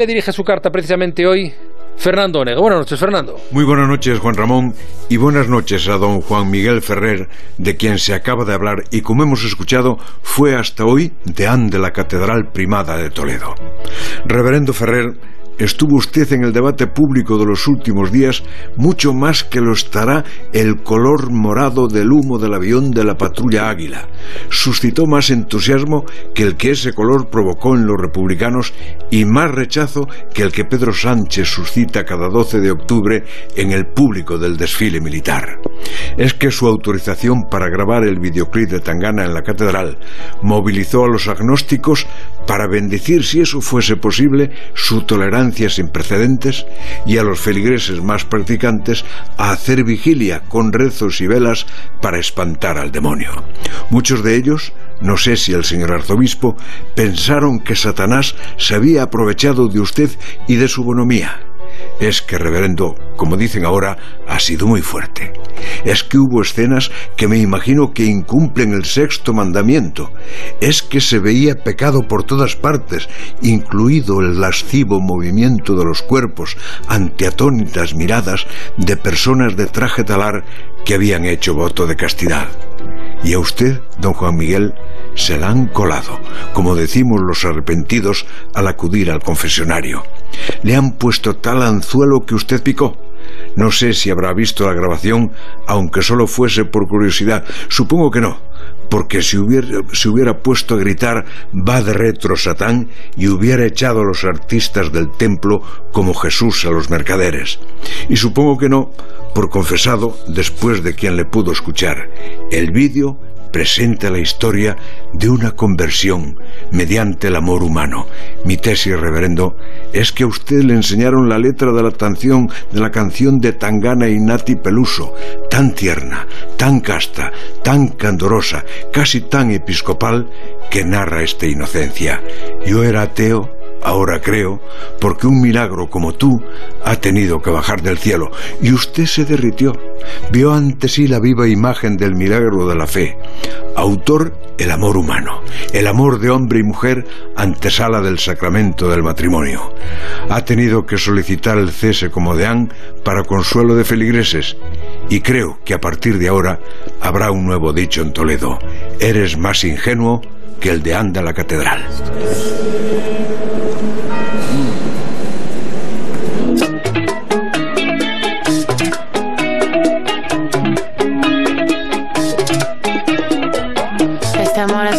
Le dirige su carta precisamente hoy Fernando Onega. Buenas noches, Fernando. Muy buenas noches, Juan Ramón, y buenas noches a don Juan Miguel Ferrer, de quien se acaba de hablar y como hemos escuchado, fue hasta hoy deán de la Catedral Primada de Toledo. Reverendo Ferrer, estuvo usted en el debate público de los últimos días mucho más que lo estará el color morado del humo del avión de la patrulla Águila. Suscitó más entusiasmo que el que ese color provocó en los republicanos y más rechazo que el que Pedro Sánchez suscita cada 12 de octubre en el público del desfile militar. Es que su autorización para grabar el videoclip de Tangana en la catedral movilizó a los agnósticos para bendecir, si eso fuese posible, su tolerancia sin precedentes y a los feligreses más practicantes a hacer vigilia con rezos y velas para espantar al demonio. Muchos de ellos no sé si el señor arzobispo pensaron que Satanás se había aprovechado de usted y de su bonomía es que, reverendo, como dicen ahora, ha sido muy fuerte. Es que hubo escenas que me imagino que incumplen el sexto mandamiento. Es que se veía pecado por todas partes, incluido el lascivo movimiento de los cuerpos ante atónitas miradas de personas de traje talar que habían hecho voto de castidad. Y a usted, don Juan Miguel, se la han colado, como decimos los arrepentidos al acudir al confesionario. Le han puesto tal anzuelo que usted picó. No sé si habrá visto la grabación, aunque solo fuese por curiosidad. Supongo que no, porque si hubiera, hubiera puesto a gritar va de retro Satán y hubiera echado a los artistas del templo como Jesús a los mercaderes. Y supongo que no, por confesado después de quien le pudo escuchar. El vídeo presenta la historia de una conversión mediante el amor humano. Mi tesis, reverendo, es que a usted le enseñaron la letra de la canción de la canción de Tangana y Peluso, tan tierna, tan casta, tan candorosa, casi tan episcopal, que narra esta inocencia. Yo era ateo ahora creo, porque un milagro como tú ha tenido que bajar del cielo. Y usted se derritió. Vio ante sí la viva imagen del milagro de la fe. Autor, el amor humano. El amor de hombre y mujer antesala del sacramento del matrimonio. Ha tenido que solicitar el cese como deán para consuelo de feligreses. Y creo que a partir de ahora habrá un nuevo dicho en Toledo. Eres más ingenuo que el deán de la catedral.